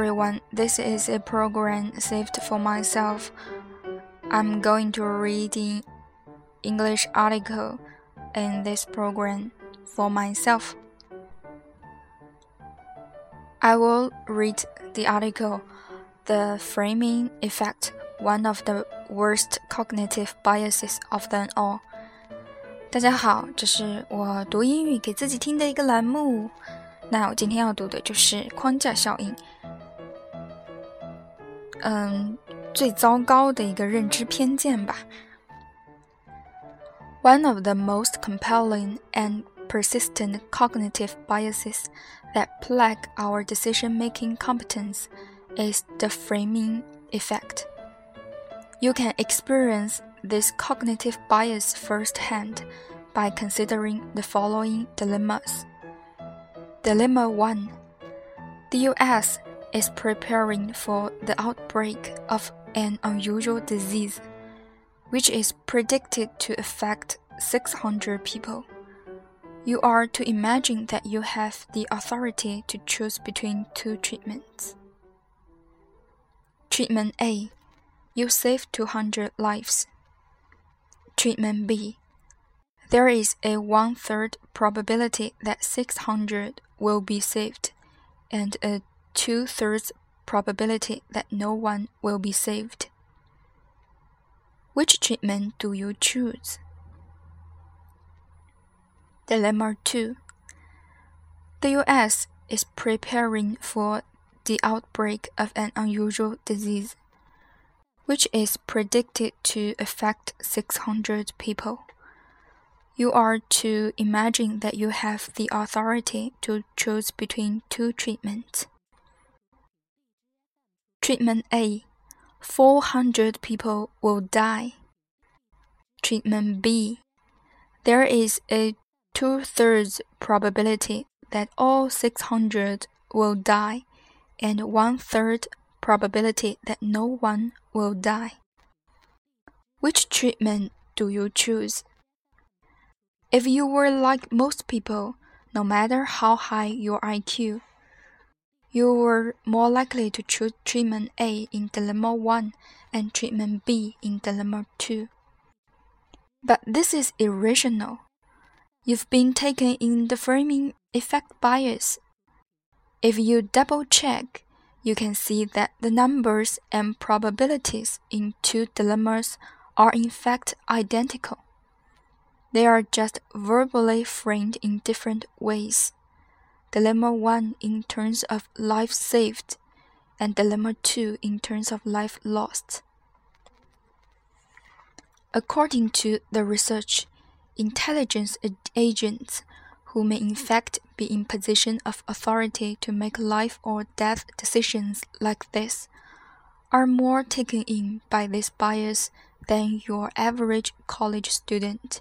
everyone. This is a program saved for myself. I'm going to read an English article in this program for myself. I will read the article The Framing Effect, one of the worst cognitive biases of them all. 大家好，这是我读英语给自己听的一个栏目。那我今天要读的就是框架效应。 嗯，最糟糕的一个认知偏见吧。One of the most compelling and persistent cognitive biases that plague our decision making competence is the framing effect. You can experience this cognitive bias firsthand by considering the following dilemmas. Dilemma 1 The US is preparing for the outbreak of an unusual disease, which is predicted to affect 600 people. You are to imagine that you have the authority to choose between two treatments. Treatment A You save 200 lives. Treatment B There is a one third probability that 600 will be saved, and a two thirds probability that no one will be saved. Which treatment do you choose? Dilemma 2 The US is preparing for the outbreak of an unusual disease, which is predicted to affect 600 people. You are to imagine that you have the authority to choose between two treatments. Treatment A 400 people will die. Treatment B There is a two thirds probability that all 600 will die, and one third probability that no one will die. Which treatment do you choose? If you were like most people, no matter how high your IQ, you were more likely to choose treatment A in dilemma 1 and treatment B in dilemma 2. But this is irrational. You've been taken in the framing effect bias. If you double check, you can see that the numbers and probabilities in two dilemmas are in fact identical. They are just verbally framed in different ways. Dilemma 1 in terms of life saved, and Dilemma 2 in terms of life lost. According to the research, intelligence agents who may in fact be in position of authority to make life or death decisions like this are more taken in by this bias than your average college student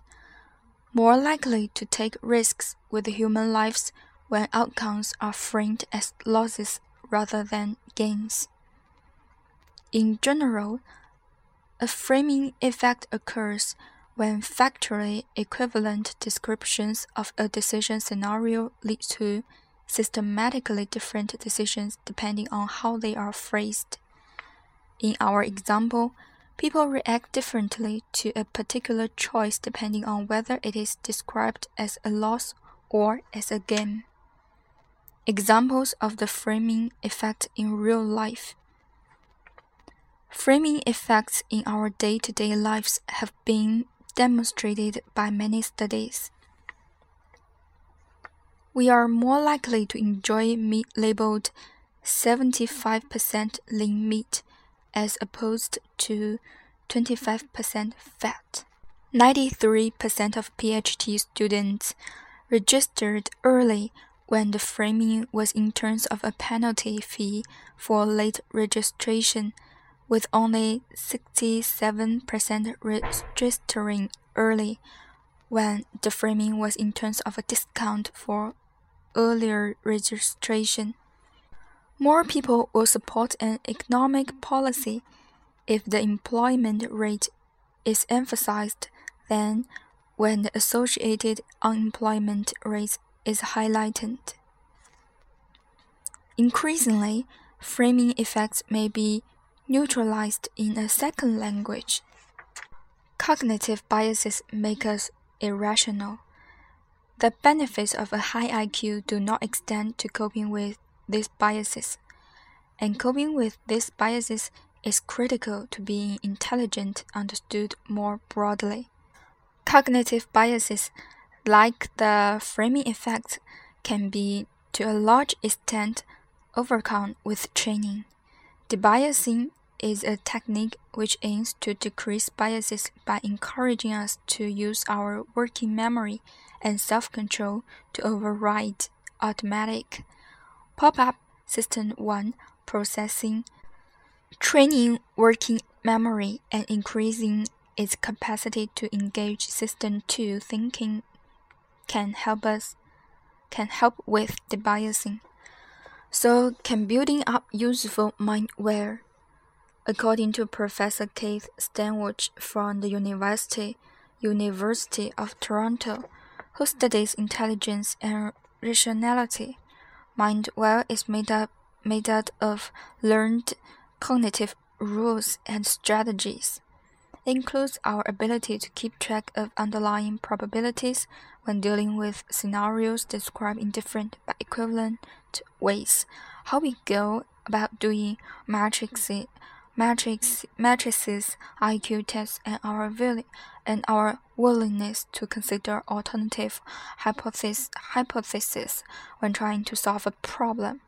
more likely to take risks with human lives when outcomes are framed as losses rather than gains. In general, a framing effect occurs when factually equivalent descriptions of a decision scenario lead to systematically different decisions depending on how they are phrased. In our example, People react differently to a particular choice depending on whether it is described as a loss or as a gain. Examples of the framing effect in real life. Framing effects in our day to day lives have been demonstrated by many studies. We are more likely to enjoy meat labeled 75% lean meat as opposed to 25% fat. 93% of PhD students registered early when the framing was in terms of a penalty fee for late registration, with only 67% registering early when the framing was in terms of a discount for earlier registration. More people will support an economic policy if the employment rate is emphasized than when the associated unemployment rate is highlighted. Increasingly, framing effects may be neutralized in a second language. Cognitive biases make us irrational. The benefits of a high IQ do not extend to coping with these biases, and coping with these biases is critical to being intelligent understood more broadly. Cognitive biases, like the framing effect, can be to a large extent overcome with training. Debiasing is a technique which aims to decrease biases by encouraging us to use our working memory and self control to override automatic pop up system 1 processing, training working memory, and increasing its capacity to engage system 2 thinking can help us can help with debiasing. So can building up useful mindware. According to Professor Keith Stanovich from the University University of Toronto, who studies intelligence and rationality, mindware is made up made up of learned cognitive rules and strategies. Includes our ability to keep track of underlying probabilities when dealing with scenarios described in different but equivalent ways. How we go about doing matrices, matrix, matrices, IQ tests, and our will, and our willingness to consider alternative hypotheses, hypotheses when trying to solve a problem.